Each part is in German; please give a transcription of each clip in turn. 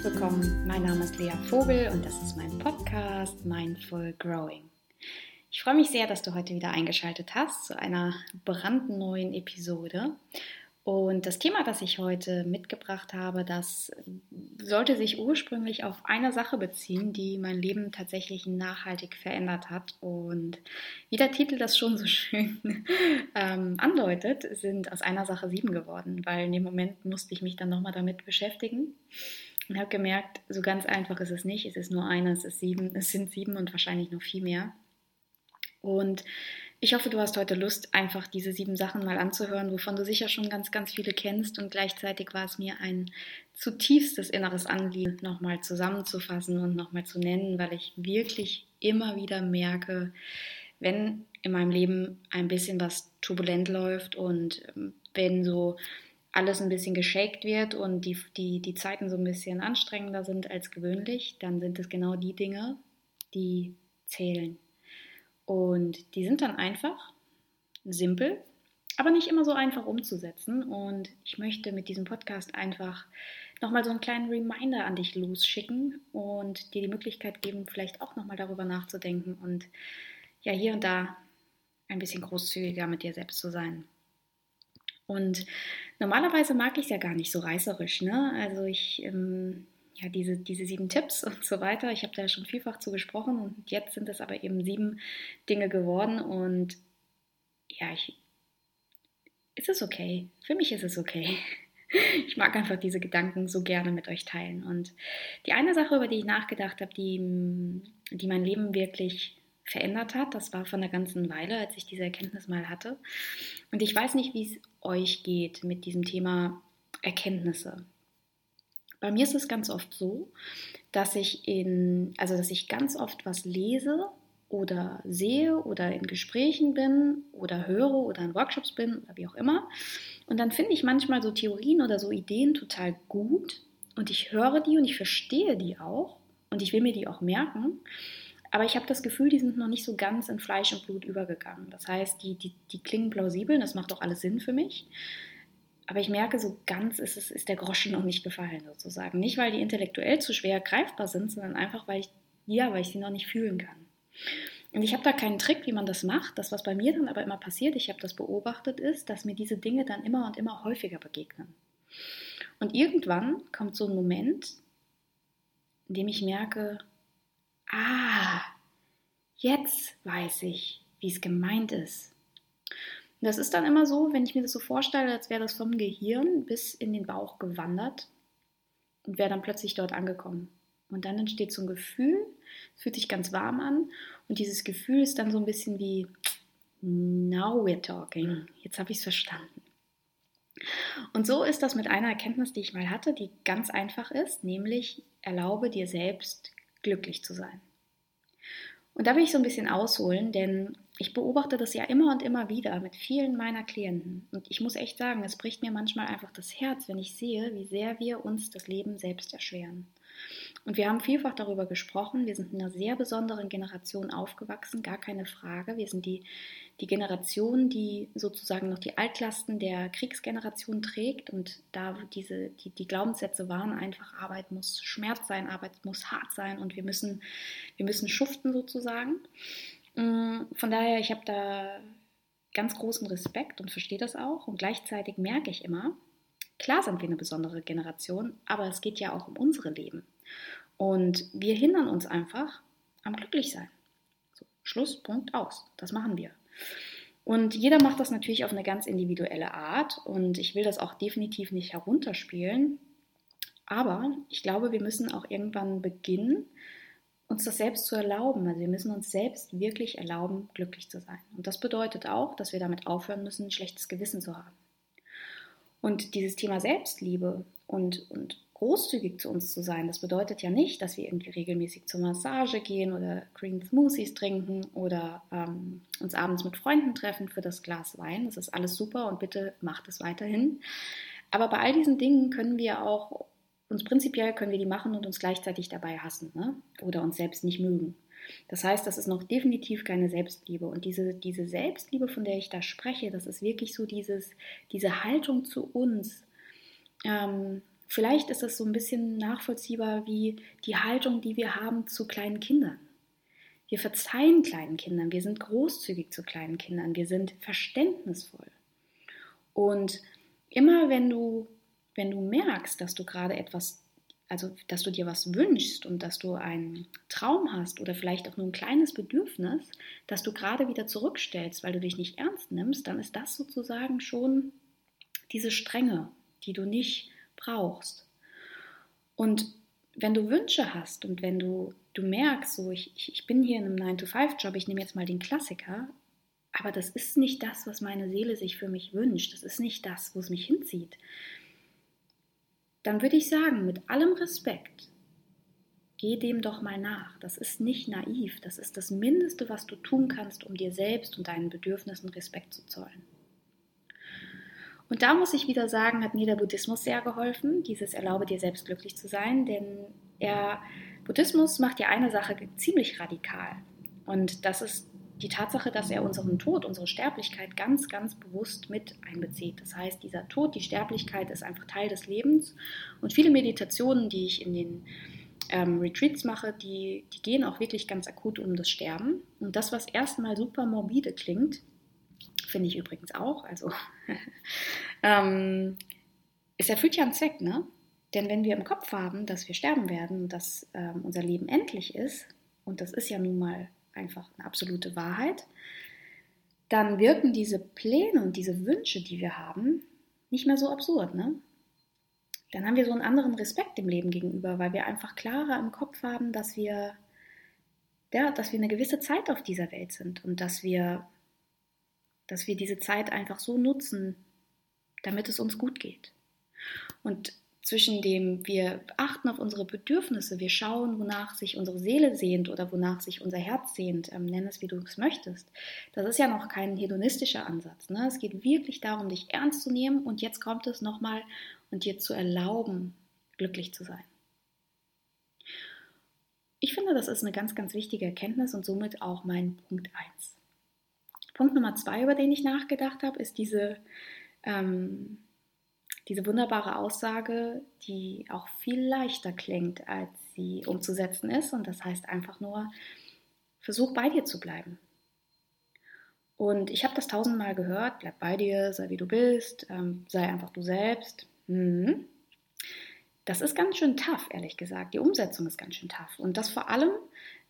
herzlich willkommen. Mein Name ist Lea Vogel und das ist mein Podcast Mindful Growing. Ich freue mich sehr, dass du heute wieder eingeschaltet hast zu einer brandneuen Episode. Und das Thema, das ich heute mitgebracht habe, das sollte sich ursprünglich auf eine Sache beziehen, die mein Leben tatsächlich nachhaltig verändert hat. Und wie der Titel das schon so schön ähm, andeutet, sind aus einer Sache sieben geworden, weil in dem Moment musste ich mich dann nochmal damit beschäftigen und habe gemerkt, so ganz einfach ist es nicht. Es ist nur eine, es ist sieben, es sind sieben und wahrscheinlich noch viel mehr. Und ich hoffe, du hast heute Lust, einfach diese sieben Sachen mal anzuhören, wovon du sicher schon ganz, ganz viele kennst. Und gleichzeitig war es mir ein zutiefstes inneres Anliegen, nochmal zusammenzufassen und nochmal zu nennen, weil ich wirklich immer wieder merke, wenn in meinem Leben ein bisschen was turbulent läuft und ähm, wenn so alles ein bisschen geshakt wird und die, die, die Zeiten so ein bisschen anstrengender sind als gewöhnlich, dann sind es genau die Dinge, die zählen. Und die sind dann einfach, simpel, aber nicht immer so einfach umzusetzen. Und ich möchte mit diesem Podcast einfach nochmal so einen kleinen Reminder an dich losschicken und dir die Möglichkeit geben, vielleicht auch nochmal darüber nachzudenken und ja, hier und da ein bisschen großzügiger mit dir selbst zu sein. Und normalerweise mag ich es ja gar nicht so reißerisch. Ne? Also ich ähm, ja, diese, diese sieben Tipps und so weiter. Ich habe da schon vielfach zu gesprochen und jetzt sind es aber eben sieben Dinge geworden und ja, ich, ist es okay. Für mich ist es okay. Ich mag einfach diese Gedanken so gerne mit euch teilen. Und die eine Sache, über die ich nachgedacht habe, die, die mein Leben wirklich verändert hat, das war von der ganzen Weile, als ich diese Erkenntnis mal hatte. Und ich weiß nicht, wie es euch geht mit diesem Thema Erkenntnisse. Bei mir ist es ganz oft so, dass ich in, also dass ich ganz oft was lese oder sehe oder in Gesprächen bin oder höre oder in Workshops bin oder wie auch immer. Und dann finde ich manchmal so Theorien oder so Ideen total gut und ich höre die und ich verstehe die auch und ich will mir die auch merken. Aber ich habe das Gefühl, die sind noch nicht so ganz in Fleisch und Blut übergegangen. Das heißt, die, die, die klingen plausibel, das macht auch alles Sinn für mich. Aber ich merke, so ganz ist, es, ist der Groschen noch nicht gefallen, sozusagen. Nicht, weil die intellektuell zu schwer greifbar sind, sondern einfach, weil ich, ja, weil ich sie noch nicht fühlen kann. Und ich habe da keinen Trick, wie man das macht. Das, was bei mir dann aber immer passiert, ich habe das beobachtet, ist, dass mir diese Dinge dann immer und immer häufiger begegnen. Und irgendwann kommt so ein Moment, in dem ich merke, ah, jetzt weiß ich, wie es gemeint ist. Das ist dann immer so, wenn ich mir das so vorstelle, als wäre das vom Gehirn bis in den Bauch gewandert und wäre dann plötzlich dort angekommen. Und dann entsteht so ein Gefühl, fühlt sich ganz warm an und dieses Gefühl ist dann so ein bisschen wie, now we're talking, jetzt habe ich es verstanden. Und so ist das mit einer Erkenntnis, die ich mal hatte, die ganz einfach ist, nämlich erlaube dir selbst glücklich zu sein. Und da will ich so ein bisschen ausholen, denn ich beobachte das ja immer und immer wieder mit vielen meiner Klienten. Und ich muss echt sagen, es bricht mir manchmal einfach das Herz, wenn ich sehe, wie sehr wir uns das Leben selbst erschweren. Und wir haben vielfach darüber gesprochen. Wir sind in einer sehr besonderen Generation aufgewachsen, gar keine Frage. Wir sind die, die Generation, die sozusagen noch die Altlasten der Kriegsgeneration trägt. Und da diese, die, die Glaubenssätze waren einfach, Arbeit muss Schmerz sein, Arbeit muss hart sein und wir müssen, wir müssen schuften sozusagen. Mm, von daher, ich habe da ganz großen Respekt und verstehe das auch. Und gleichzeitig merke ich immer, klar sind wir eine besondere Generation, aber es geht ja auch um unsere Leben. Und wir hindern uns einfach am Glücklichsein. So, Schluss, Punkt, aus. Das machen wir. Und jeder macht das natürlich auf eine ganz individuelle Art und ich will das auch definitiv nicht herunterspielen. Aber ich glaube, wir müssen auch irgendwann beginnen, uns das selbst zu erlauben. Also wir müssen uns selbst wirklich erlauben, glücklich zu sein. Und das bedeutet auch, dass wir damit aufhören müssen, ein schlechtes Gewissen zu haben. Und dieses Thema Selbstliebe und, und großzügig zu uns zu sein, das bedeutet ja nicht, dass wir irgendwie regelmäßig zur Massage gehen oder Green Smoothies trinken oder ähm, uns abends mit Freunden treffen für das Glas Wein. Das ist alles super und bitte macht es weiterhin. Aber bei all diesen Dingen können wir auch uns prinzipiell können wir die machen und uns gleichzeitig dabei hassen ne? oder uns selbst nicht mögen. Das heißt, das ist noch definitiv keine Selbstliebe. Und diese, diese Selbstliebe, von der ich da spreche, das ist wirklich so dieses, diese Haltung zu uns, ähm, Vielleicht ist es so ein bisschen nachvollziehbar wie die Haltung, die wir haben zu kleinen Kindern. Wir verzeihen kleinen Kindern, wir sind großzügig zu kleinen Kindern, wir sind verständnisvoll. Und immer wenn du, wenn du merkst, dass du gerade etwas, also dass du dir was wünschst und dass du einen Traum hast oder vielleicht auch nur ein kleines Bedürfnis, das du gerade wieder zurückstellst, weil du dich nicht ernst nimmst, dann ist das sozusagen schon diese Strenge, die du nicht brauchst. Und wenn du Wünsche hast und wenn du, du merkst, so ich, ich bin hier in einem 9-to-5-Job, ich nehme jetzt mal den Klassiker, aber das ist nicht das, was meine Seele sich für mich wünscht, das ist nicht das, wo es mich hinzieht, dann würde ich sagen, mit allem Respekt, geh dem doch mal nach. Das ist nicht naiv, das ist das Mindeste, was du tun kannst, um dir selbst und deinen Bedürfnissen Respekt zu zollen. Und da muss ich wieder sagen, hat mir der Buddhismus sehr geholfen, dieses Erlaube dir selbst glücklich zu sein, denn er, Buddhismus macht ja eine Sache ziemlich radikal. Und das ist die Tatsache, dass er unseren Tod, unsere Sterblichkeit ganz, ganz bewusst mit einbezieht. Das heißt, dieser Tod, die Sterblichkeit ist einfach Teil des Lebens. Und viele Meditationen, die ich in den ähm, Retreats mache, die, die gehen auch wirklich ganz akut um das Sterben. Und das, was erstmal super morbide klingt, finde ich übrigens auch. Also ähm, es erfüllt ja einen Zweck, ne? Denn wenn wir im Kopf haben, dass wir sterben werden, dass ähm, unser Leben endlich ist, und das ist ja nun mal einfach eine absolute Wahrheit, dann wirken diese Pläne und diese Wünsche, die wir haben, nicht mehr so absurd, ne? Dann haben wir so einen anderen Respekt dem Leben gegenüber, weil wir einfach klarer im Kopf haben, dass wir, ja, dass wir eine gewisse Zeit auf dieser Welt sind und dass wir dass wir diese Zeit einfach so nutzen, damit es uns gut geht. Und zwischen dem, wir achten auf unsere Bedürfnisse, wir schauen, wonach sich unsere Seele sehnt oder wonach sich unser Herz sehnt, ähm, nenn es wie du es möchtest. Das ist ja noch kein hedonistischer Ansatz. Ne? Es geht wirklich darum, dich ernst zu nehmen und jetzt kommt es nochmal und dir zu erlauben, glücklich zu sein. Ich finde, das ist eine ganz, ganz wichtige Erkenntnis und somit auch mein Punkt 1. Punkt Nummer zwei, über den ich nachgedacht habe, ist diese, ähm, diese wunderbare Aussage, die auch viel leichter klingt, als sie umzusetzen ist. Und das heißt einfach nur, versuch bei dir zu bleiben. Und ich habe das tausendmal gehört, bleib bei dir, sei wie du bist, ähm, sei einfach du selbst. Mhm. Das ist ganz schön tough, ehrlich gesagt. Die Umsetzung ist ganz schön tough. Und das vor allem,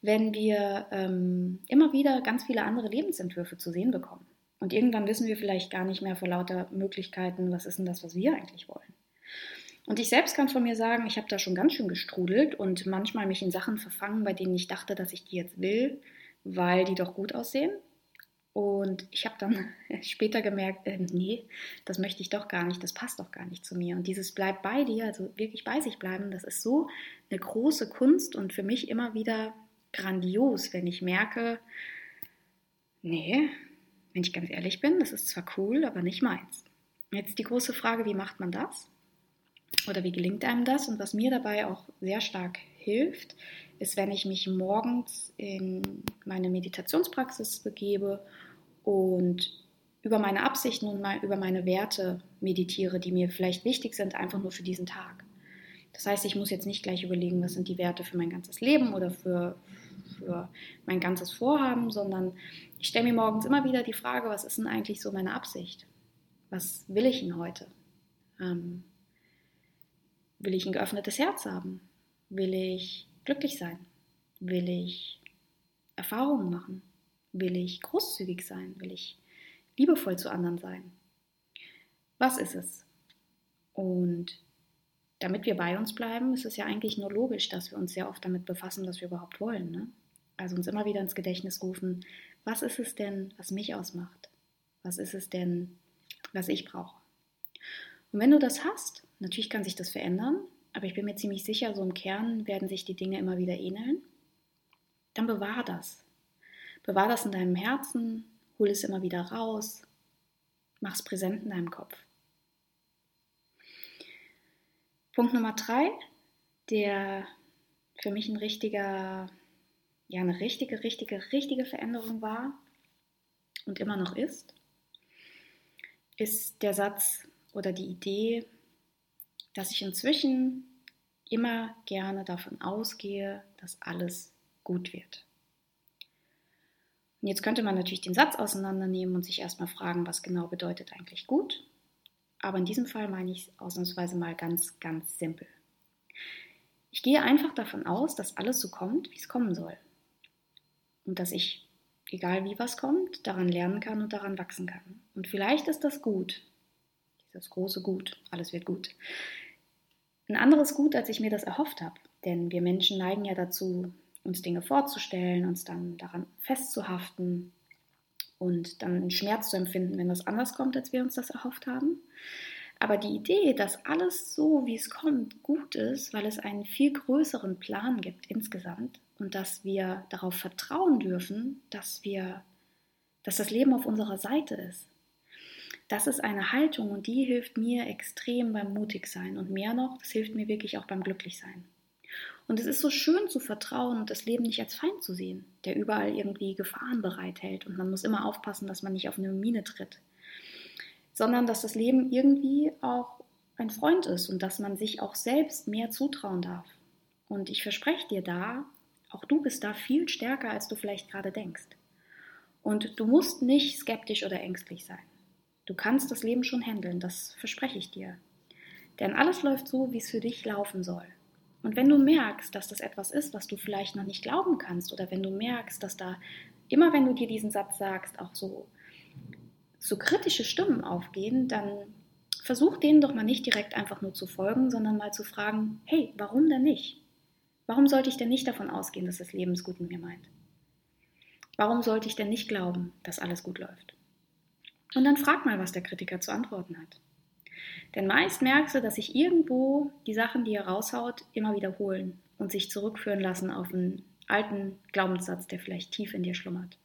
wenn wir ähm, immer wieder ganz viele andere Lebensentwürfe zu sehen bekommen. Und irgendwann wissen wir vielleicht gar nicht mehr vor lauter Möglichkeiten, was ist denn das, was wir eigentlich wollen. Und ich selbst kann von mir sagen, ich habe da schon ganz schön gestrudelt und manchmal mich in Sachen verfangen, bei denen ich dachte, dass ich die jetzt will, weil die doch gut aussehen. Und ich habe dann später gemerkt, äh, nee, das möchte ich doch gar nicht, das passt doch gar nicht zu mir. Und dieses Bleib bei dir, also wirklich bei sich bleiben, das ist so eine große Kunst und für mich immer wieder grandios, wenn ich merke, nee, wenn ich ganz ehrlich bin, das ist zwar cool, aber nicht meins. Jetzt die große Frage, wie macht man das? Oder wie gelingt einem das? Und was mir dabei auch sehr stark hilft, ist, wenn ich mich morgens in meine Meditationspraxis begebe und über meine Absichten und mal über meine Werte meditiere, die mir vielleicht wichtig sind, einfach nur für diesen Tag. Das heißt, ich muss jetzt nicht gleich überlegen, was sind die Werte für mein ganzes Leben oder für, für mein ganzes Vorhaben, sondern ich stelle mir morgens immer wieder die Frage, was ist denn eigentlich so meine Absicht? Was will ich denn heute? Ähm, will ich ein geöffnetes Herz haben? Will ich glücklich sein? Will ich Erfahrungen machen? Will ich großzügig sein? Will ich liebevoll zu anderen sein? Was ist es? Und damit wir bei uns bleiben, ist es ja eigentlich nur logisch, dass wir uns sehr oft damit befassen, was wir überhaupt wollen. Ne? Also uns immer wieder ins Gedächtnis rufen, was ist es denn, was mich ausmacht? Was ist es denn, was ich brauche? Und wenn du das hast, natürlich kann sich das verändern, aber ich bin mir ziemlich sicher, so im Kern werden sich die Dinge immer wieder ähneln, dann bewahr das. Bewahr das in deinem Herzen, hol es immer wieder raus, mach es präsent in deinem Kopf. Punkt Nummer drei, der für mich ein richtiger, ja, eine richtige, richtige, richtige Veränderung war und immer noch ist, ist der Satz oder die Idee, dass ich inzwischen immer gerne davon ausgehe, dass alles gut wird. Und jetzt könnte man natürlich den Satz auseinandernehmen und sich erstmal fragen, was genau bedeutet eigentlich gut. Aber in diesem Fall meine ich es ausnahmsweise mal ganz, ganz simpel. Ich gehe einfach davon aus, dass alles so kommt, wie es kommen soll. Und dass ich, egal wie was kommt, daran lernen kann und daran wachsen kann. Und vielleicht ist das gut. Dieses große Gut, alles wird gut. Ein anderes Gut, als ich mir das erhofft habe. Denn wir Menschen neigen ja dazu, uns Dinge vorzustellen, uns dann daran festzuhaften und dann einen Schmerz zu empfinden, wenn das anders kommt, als wir uns das erhofft haben. Aber die Idee, dass alles so, wie es kommt, gut ist, weil es einen viel größeren Plan gibt insgesamt und dass wir darauf vertrauen dürfen, dass wir, dass das Leben auf unserer Seite ist. Das ist eine Haltung und die hilft mir extrem beim Mutigsein und mehr noch, das hilft mir wirklich auch beim Glücklichsein. Und es ist so schön zu vertrauen und das Leben nicht als Feind zu sehen, der überall irgendwie Gefahren bereithält und man muss immer aufpassen, dass man nicht auf eine Mine tritt, sondern dass das Leben irgendwie auch ein Freund ist und dass man sich auch selbst mehr zutrauen darf. Und ich verspreche dir da, auch du bist da viel stärker, als du vielleicht gerade denkst. Und du musst nicht skeptisch oder ängstlich sein. Du kannst das Leben schon handeln, das verspreche ich dir. Denn alles läuft so, wie es für dich laufen soll. Und wenn du merkst, dass das etwas ist, was du vielleicht noch nicht glauben kannst, oder wenn du merkst, dass da immer, wenn du dir diesen Satz sagst, auch so, so kritische Stimmen aufgehen, dann versuch denen doch mal nicht direkt einfach nur zu folgen, sondern mal zu fragen, hey, warum denn nicht? Warum sollte ich denn nicht davon ausgehen, dass das Leben es gut mit mir meint? Warum sollte ich denn nicht glauben, dass alles gut läuft? Und dann frag mal, was der Kritiker zu antworten hat. Denn meist merkst du, dass sich irgendwo die Sachen, die er raushaut, immer wiederholen und sich zurückführen lassen auf einen alten Glaubenssatz, der vielleicht tief in dir schlummert.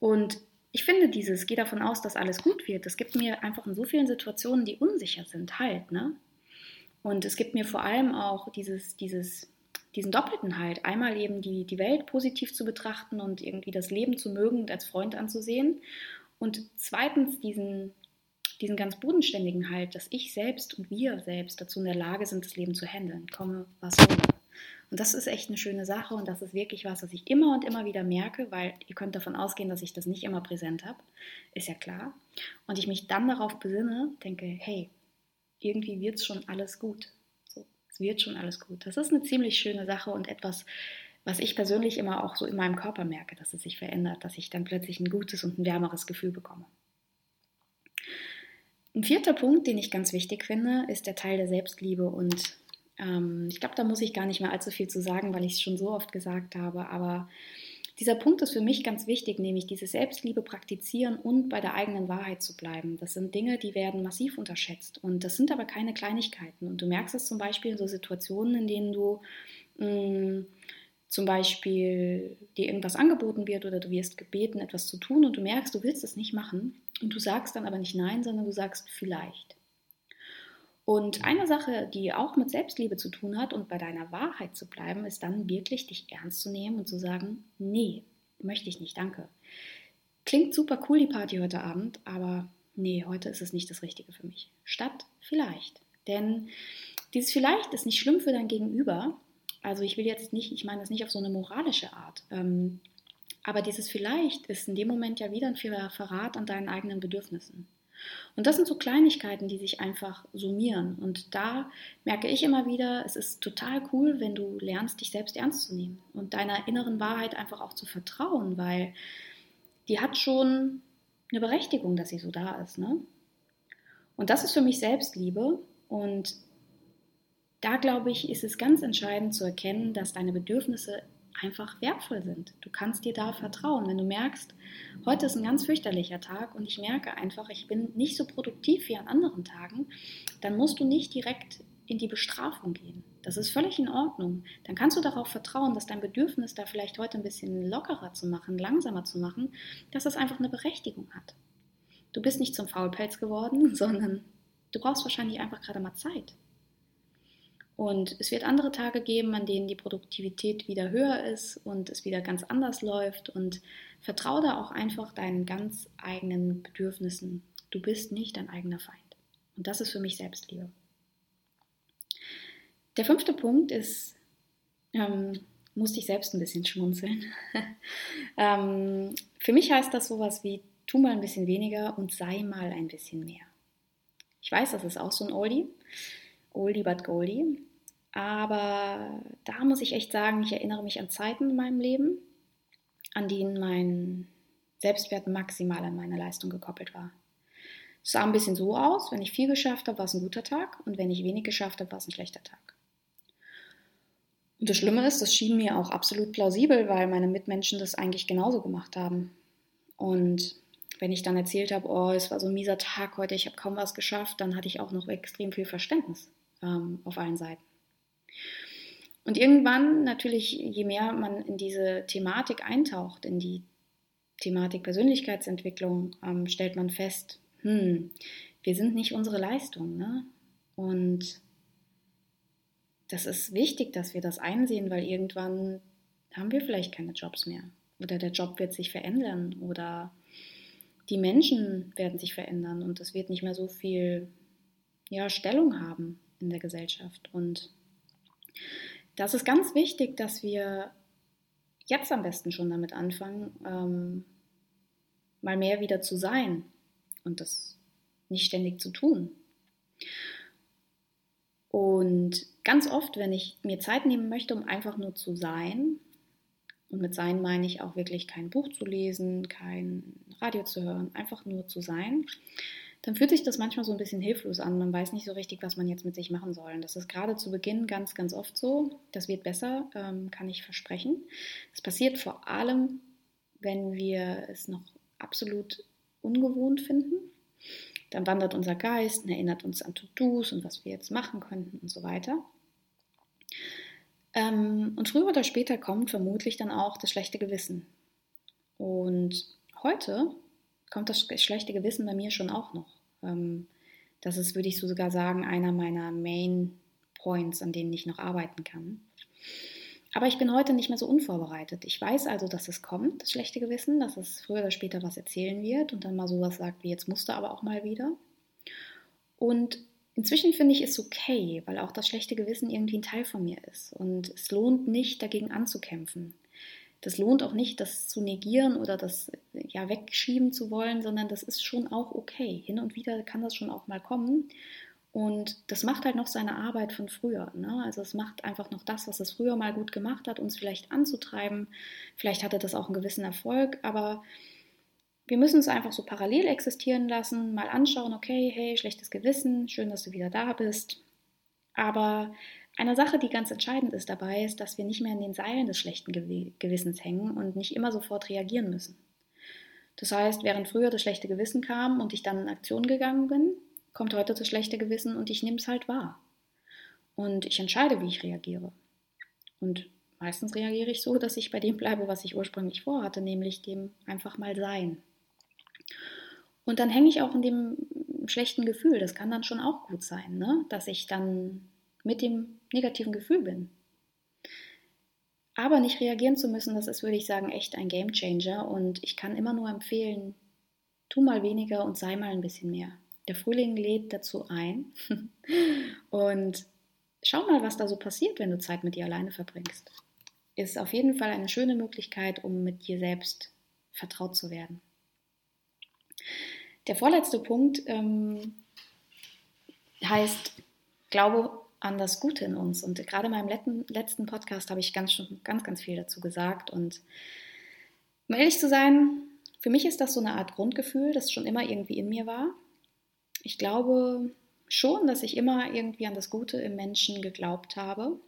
Und ich finde dieses, geh davon aus, dass alles gut wird, das gibt mir einfach in so vielen Situationen, die unsicher sind, halt. Ne? Und es gibt mir vor allem auch dieses, dieses, diesen doppelten Halt. Einmal eben die, die Welt positiv zu betrachten und irgendwie das Leben zu mögen und als Freund anzusehen. Und zweitens diesen, diesen ganz bodenständigen Halt, dass ich selbst und wir selbst dazu in der Lage sind, das Leben zu handeln, komme was wolle. Und das ist echt eine schöne Sache und das ist wirklich was, was ich immer und immer wieder merke, weil ihr könnt davon ausgehen, dass ich das nicht immer präsent habe, ist ja klar. Und ich mich dann darauf besinne, denke, hey, irgendwie wird es schon alles gut. So, es wird schon alles gut. Das ist eine ziemlich schöne Sache und etwas, was ich persönlich immer auch so in meinem Körper merke, dass es sich verändert, dass ich dann plötzlich ein gutes und ein wärmeres Gefühl bekomme. Ein vierter Punkt, den ich ganz wichtig finde, ist der Teil der Selbstliebe. Und ähm, ich glaube, da muss ich gar nicht mehr allzu viel zu sagen, weil ich es schon so oft gesagt habe. Aber dieser Punkt ist für mich ganz wichtig, nämlich diese Selbstliebe praktizieren und bei der eigenen Wahrheit zu bleiben. Das sind Dinge, die werden massiv unterschätzt. Und das sind aber keine Kleinigkeiten. Und du merkst es zum Beispiel in so Situationen, in denen du mh, mm, zum Beispiel dir irgendwas angeboten wird oder du wirst gebeten, etwas zu tun und du merkst, du willst es nicht machen und du sagst dann aber nicht nein, sondern du sagst vielleicht. Und eine Sache, die auch mit Selbstliebe zu tun hat und bei deiner Wahrheit zu bleiben, ist dann wirklich dich ernst zu nehmen und zu sagen, nee, möchte ich nicht, danke. Klingt super cool die Party heute Abend, aber nee, heute ist es nicht das Richtige für mich. Statt vielleicht. Denn dieses vielleicht ist nicht schlimm für dein Gegenüber, also ich will jetzt nicht, ich meine das nicht auf so eine moralische Art. Ähm, aber dieses vielleicht ist in dem Moment ja wieder ein Verrat an deinen eigenen Bedürfnissen. Und das sind so Kleinigkeiten, die sich einfach summieren. Und da merke ich immer wieder, es ist total cool, wenn du lernst, dich selbst ernst zu nehmen und deiner inneren Wahrheit einfach auch zu vertrauen, weil die hat schon eine Berechtigung, dass sie so da ist. Ne? Und das ist für mich Selbstliebe. Und da glaube ich, ist es ganz entscheidend zu erkennen, dass deine Bedürfnisse einfach wertvoll sind. Du kannst dir da vertrauen. Wenn du merkst, heute ist ein ganz fürchterlicher Tag und ich merke einfach, ich bin nicht so produktiv wie an anderen Tagen, dann musst du nicht direkt in die Bestrafung gehen. Das ist völlig in Ordnung. Dann kannst du darauf vertrauen, dass dein Bedürfnis da vielleicht heute ein bisschen lockerer zu machen, langsamer zu machen, dass das einfach eine Berechtigung hat. Du bist nicht zum Faulpelz geworden, sondern du brauchst wahrscheinlich einfach gerade mal Zeit. Und es wird andere Tage geben, an denen die Produktivität wieder höher ist und es wieder ganz anders läuft. Und vertraue da auch einfach deinen ganz eigenen Bedürfnissen. Du bist nicht dein eigener Feind. Und das ist für mich Selbstliebe. Der fünfte Punkt ist, ähm, musste ich selbst ein bisschen schmunzeln. ähm, für mich heißt das sowas wie, tu mal ein bisschen weniger und sei mal ein bisschen mehr. Ich weiß, das ist auch so ein Oldie, Oldie but Goldie. Aber da muss ich echt sagen, ich erinnere mich an Zeiten in meinem Leben, an denen mein Selbstwert maximal an meine Leistung gekoppelt war. Es sah ein bisschen so aus, wenn ich viel geschafft habe, war es ein guter Tag und wenn ich wenig geschafft habe, war es ein schlechter Tag. Und das Schlimme ist, das schien mir auch absolut plausibel, weil meine Mitmenschen das eigentlich genauso gemacht haben. Und wenn ich dann erzählt habe, oh, es war so ein mieser Tag heute, ich habe kaum was geschafft, dann hatte ich auch noch extrem viel Verständnis ähm, auf allen Seiten. Und irgendwann natürlich, je mehr man in diese Thematik eintaucht, in die Thematik Persönlichkeitsentwicklung, ähm, stellt man fest, hm, wir sind nicht unsere Leistung. Ne? Und das ist wichtig, dass wir das einsehen, weil irgendwann haben wir vielleicht keine Jobs mehr. Oder der Job wird sich verändern oder die Menschen werden sich verändern und es wird nicht mehr so viel ja, Stellung haben in der Gesellschaft. Und das ist ganz wichtig, dass wir jetzt am besten schon damit anfangen, ähm, mal mehr wieder zu sein und das nicht ständig zu tun. Und ganz oft, wenn ich mir Zeit nehmen möchte, um einfach nur zu sein, und mit sein meine ich auch wirklich kein Buch zu lesen, kein Radio zu hören, einfach nur zu sein, dann fühlt sich das manchmal so ein bisschen hilflos an. Man weiß nicht so richtig, was man jetzt mit sich machen soll. Und das ist gerade zu Beginn ganz, ganz oft so. Das wird besser, ähm, kann ich versprechen. Das passiert vor allem, wenn wir es noch absolut ungewohnt finden. Dann wandert unser Geist und erinnert uns an To-Dos und was wir jetzt machen könnten und so weiter. Ähm, und früher oder später kommt vermutlich dann auch das schlechte Gewissen. Und heute kommt das schlechte Gewissen bei mir schon auch noch. Ähm, das ist, würde ich so sogar sagen, einer meiner Main Points, an denen ich noch arbeiten kann. Aber ich bin heute nicht mehr so unvorbereitet. Ich weiß also, dass es kommt, das schlechte Gewissen, dass es früher oder später was erzählen wird und dann mal sowas sagt wie jetzt musste aber auch mal wieder. Und inzwischen finde ich es okay, weil auch das schlechte Gewissen irgendwie ein Teil von mir ist. Und es lohnt nicht, dagegen anzukämpfen das lohnt auch nicht, das zu negieren oder das ja wegschieben zu wollen, sondern das ist schon auch okay. Hin und wieder kann das schon auch mal kommen. Und das macht halt noch seine Arbeit von früher. Ne? Also es macht einfach noch das, was es früher mal gut gemacht hat, uns vielleicht anzutreiben. Vielleicht hatte das auch einen gewissen Erfolg, aber wir müssen es einfach so parallel existieren lassen, mal anschauen, okay, hey, schlechtes Gewissen, schön, dass du wieder da bist. Aber eine Sache, die ganz entscheidend ist dabei, ist, dass wir nicht mehr in den Seilen des schlechten Gewissens hängen und nicht immer sofort reagieren müssen. Das heißt, während früher das schlechte Gewissen kam und ich dann in Aktion gegangen bin, kommt heute das schlechte Gewissen und ich nehme es halt wahr. Und ich entscheide, wie ich reagiere. Und meistens reagiere ich so, dass ich bei dem bleibe, was ich ursprünglich vorhatte, nämlich dem einfach mal sein. Und dann hänge ich auch in dem schlechten Gefühl. Das kann dann schon auch gut sein, ne? dass ich dann mit dem negativen Gefühl bin. Aber nicht reagieren zu müssen, das ist, würde ich sagen, echt ein Game Changer. Und ich kann immer nur empfehlen, tu mal weniger und sei mal ein bisschen mehr. Der Frühling lädt dazu ein. und schau mal, was da so passiert, wenn du Zeit mit dir alleine verbringst. Ist auf jeden Fall eine schöne Möglichkeit, um mit dir selbst vertraut zu werden. Der vorletzte Punkt ähm, heißt, glaube an das Gute in uns. Und gerade in meinem letzten Podcast habe ich ganz, ganz, ganz viel dazu gesagt. Und um ehrlich zu sein, für mich ist das so eine Art Grundgefühl, das schon immer irgendwie in mir war. Ich glaube schon, dass ich immer irgendwie an das Gute im Menschen geglaubt habe.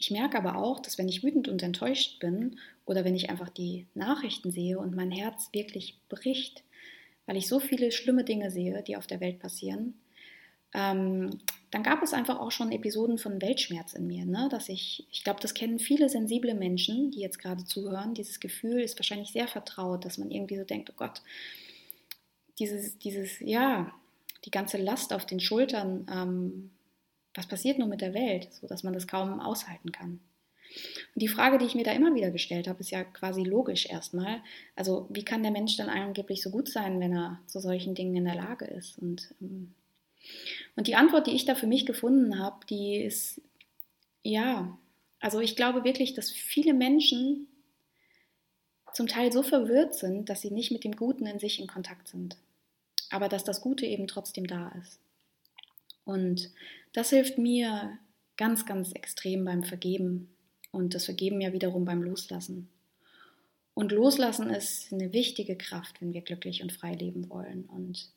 Ich merke aber auch, dass wenn ich wütend und enttäuscht bin oder wenn ich einfach die Nachrichten sehe und mein Herz wirklich bricht, weil ich so viele schlimme Dinge sehe, die auf der Welt passieren, ähm, dann gab es einfach auch schon Episoden von Weltschmerz in mir, ne? dass ich, ich glaube, das kennen viele sensible Menschen, die jetzt gerade zuhören. Dieses Gefühl ist wahrscheinlich sehr vertraut, dass man irgendwie so denkt, oh Gott, dieses, dieses, ja, die ganze Last auf den Schultern, ähm, was passiert nun mit der Welt, so dass man das kaum aushalten kann. Und die Frage, die ich mir da immer wieder gestellt habe, ist ja quasi logisch erstmal. Also wie kann der Mensch dann angeblich so gut sein, wenn er zu solchen Dingen in der Lage ist? Und ähm, Und die Antwort, die ich da für mich gefunden habe, die ist, ja, also ich glaube wirklich, dass viele Menschen zum Teil so verwirrt sind, dass sie nicht mit dem Guten in sich in Kontakt sind. Aber dass das Gute eben trotzdem da ist. Und das hilft mir ganz, ganz extrem beim Vergeben und das Vergeben ja wiederum beim Loslassen. Und Loslassen ist eine wichtige Kraft, wenn wir glücklich und frei leben wollen. Und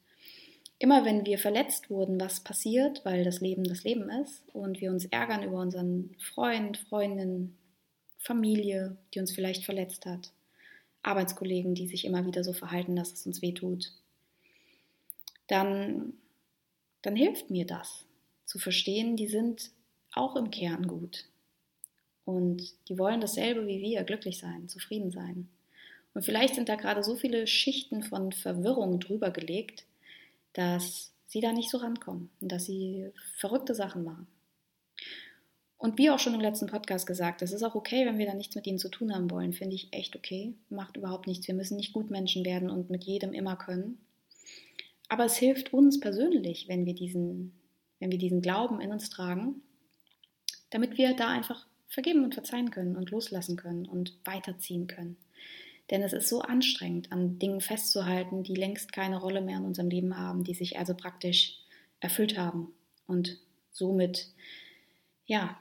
immer wenn wir verletzt wurden, was passiert, weil das Leben das Leben ist und wir uns ärgern über unseren Freund, Freundin, Familie, die uns vielleicht verletzt hat, Arbeitskollegen, die sich immer wieder so verhalten, dass es uns wehtut, dann, dann hilft mir das zu verstehen, die sind auch im Kern gut. Und die wollen dasselbe wie wir, glücklich sein, zufrieden sein. Und vielleicht sind da gerade so viele Schichten von Verwirrung drüber gelegt, dass sie da nicht so rankommen und dass sie verrückte Sachen machen. Und wie auch schon im letzten Podcast gesagt, es ist auch okay, wenn wir da nichts mit ihnen zu tun haben wollen, finde ich echt okay. Macht überhaupt nichts. Wir müssen nicht Gutmenschen werden und mit jedem immer können. Aber es hilft uns persönlich, wenn wir diesen, wenn wir diesen Glauben in uns tragen, damit wir da einfach vergeben und verzeihen können und loslassen können und weiterziehen können. Denn es ist so anstrengend, an Dingen festzuhalten, die längst keine Rolle mehr in unserem Leben haben, die sich also praktisch erfüllt haben und somit, ja,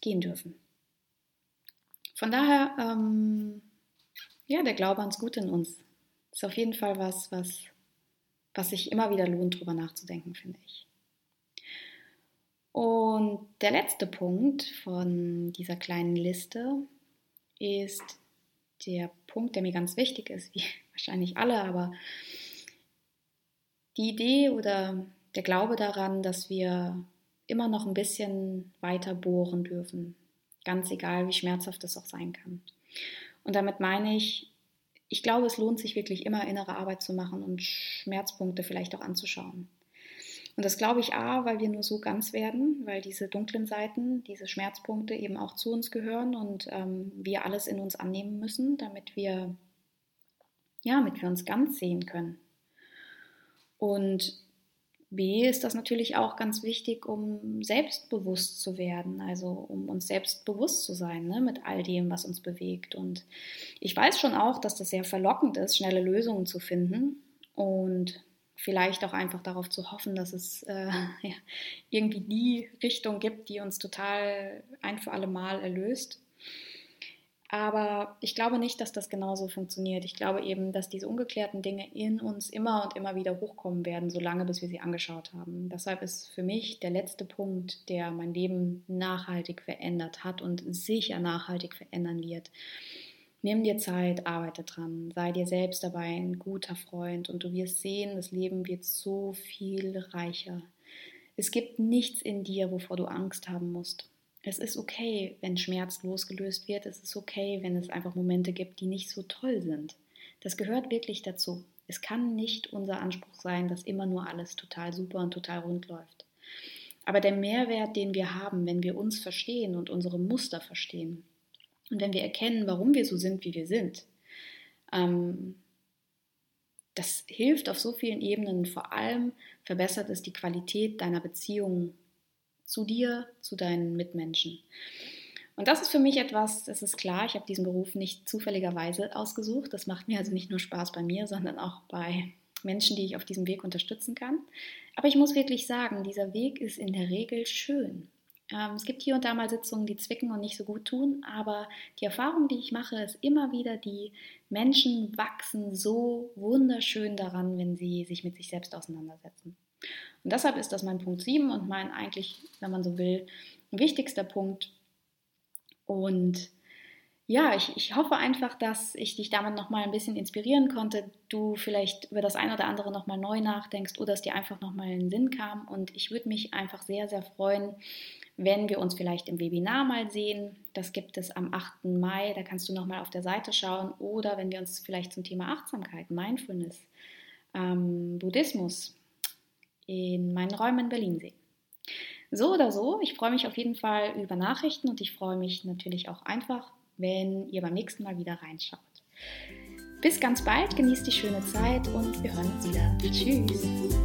gehen dürfen. Von daher, ähm, ja, der Glaube ans Gute in uns ist auf jeden Fall was, was, was sich immer wieder lohnt, drüber nachzudenken, finde ich. Und der letzte Punkt von dieser kleinen Liste ist der Punkt, der mir ganz wichtig ist, wie wahrscheinlich alle, aber die Idee oder der Glaube daran, dass wir immer noch ein bisschen weiter bohren dürfen, ganz egal, wie schmerzhaft das auch sein kann. Und damit meine ich, ich glaube, es lohnt sich wirklich immer innere Arbeit zu machen und Schmerzpunkte vielleicht auch anzuschauen. Und das glaube ich A, weil wir nur so ganz werden, weil diese dunklen Seiten, diese Schmerzpunkte eben auch zu uns gehören und ähm, wir alles in uns annehmen müssen, damit wir, ja, damit wir uns ganz sehen können. Und B ist das natürlich auch ganz wichtig, um selbstbewusst zu werden, also um uns selbst bewusst zu sein ne, mit all dem, was uns bewegt. Und ich weiß schon auch, dass das sehr verlockend ist, schnelle Lösungen zu finden. Und vielleicht auch einfach darauf zu hoffen, dass es äh, ja, irgendwie die Richtung gibt, die uns total ein für alle Mal erlöst. Aber ich glaube nicht, dass das genauso funktioniert. Ich glaube eben, dass diese ungeklärten Dinge in uns immer und immer wieder hochkommen werden, solange bis wir sie angeschaut haben. Deshalb ist für mich der letzte Punkt, der mein Leben nachhaltig verändert hat und sicher nachhaltig verändern wird, Nimm dir Zeit, arbeite dran, sei dir selbst dabei ein guter Freund und du wirst sehen, das Leben wird so viel reicher. Es gibt nichts in dir, wovor du Angst haben musst. Es ist okay, wenn Schmerz losgelöst wird. Es ist okay, wenn es einfach Momente gibt, die nicht so toll sind. Das gehört wirklich dazu. Es kann nicht unser Anspruch sein, dass immer nur alles total super und total rund läuft. Aber der Mehrwert, den wir haben, wenn wir uns verstehen und unsere Muster verstehen, und wenn wir erkennen, warum wir so sind, wie wir sind, ähm, das hilft auf so vielen Ebenen. Vor allem verbessert es die Qualität deiner Beziehung zu dir, zu deinen Mitmenschen. Und das ist für mich etwas, das ist klar, ich habe diesen Beruf nicht zufälligerweise ausgesucht. Das macht mir also nicht nur Spaß bei mir, sondern auch bei Menschen, die ich auf diesem Weg unterstützen kann. Aber ich muss wirklich sagen, dieser Weg ist in der Regel schön. Ähm, es gibt hier und da mal Sitzungen, die zwicken und nicht so gut tun, aber die Erfahrung, die ich mache, ist immer wieder, die Menschen wachsen so wunderschön daran, wenn sie sich mit sich selbst auseinandersetzen. Und deshalb ist das mein Punkt 7 und mein eigentlich, wenn man so will, wichtigster Punkt. Und ja, ich, ich hoffe einfach, dass ich dich damit nochmal ein bisschen inspirieren konnte, du vielleicht über das eine oder andere nochmal neu nachdenkst oder es dir einfach nochmal in den Sinn kam. Und ich würde mich einfach sehr, sehr freuen, wenn wir uns vielleicht im Webinar mal sehen. Das gibt es am 8. Mai, da kannst du nochmal auf der Seite schauen. Oder wenn wir uns vielleicht zum Thema Achtsamkeit, Mindfulness, ähm, Buddhismus in meinen Räumen in Berlin sehen. So oder so, ich freue mich auf jeden Fall über Nachrichten und ich freue mich natürlich auch einfach, wenn ihr beim nächsten Mal wieder reinschaut. Bis ganz bald, genießt die schöne Zeit und wir hören uns wieder. Tschüss.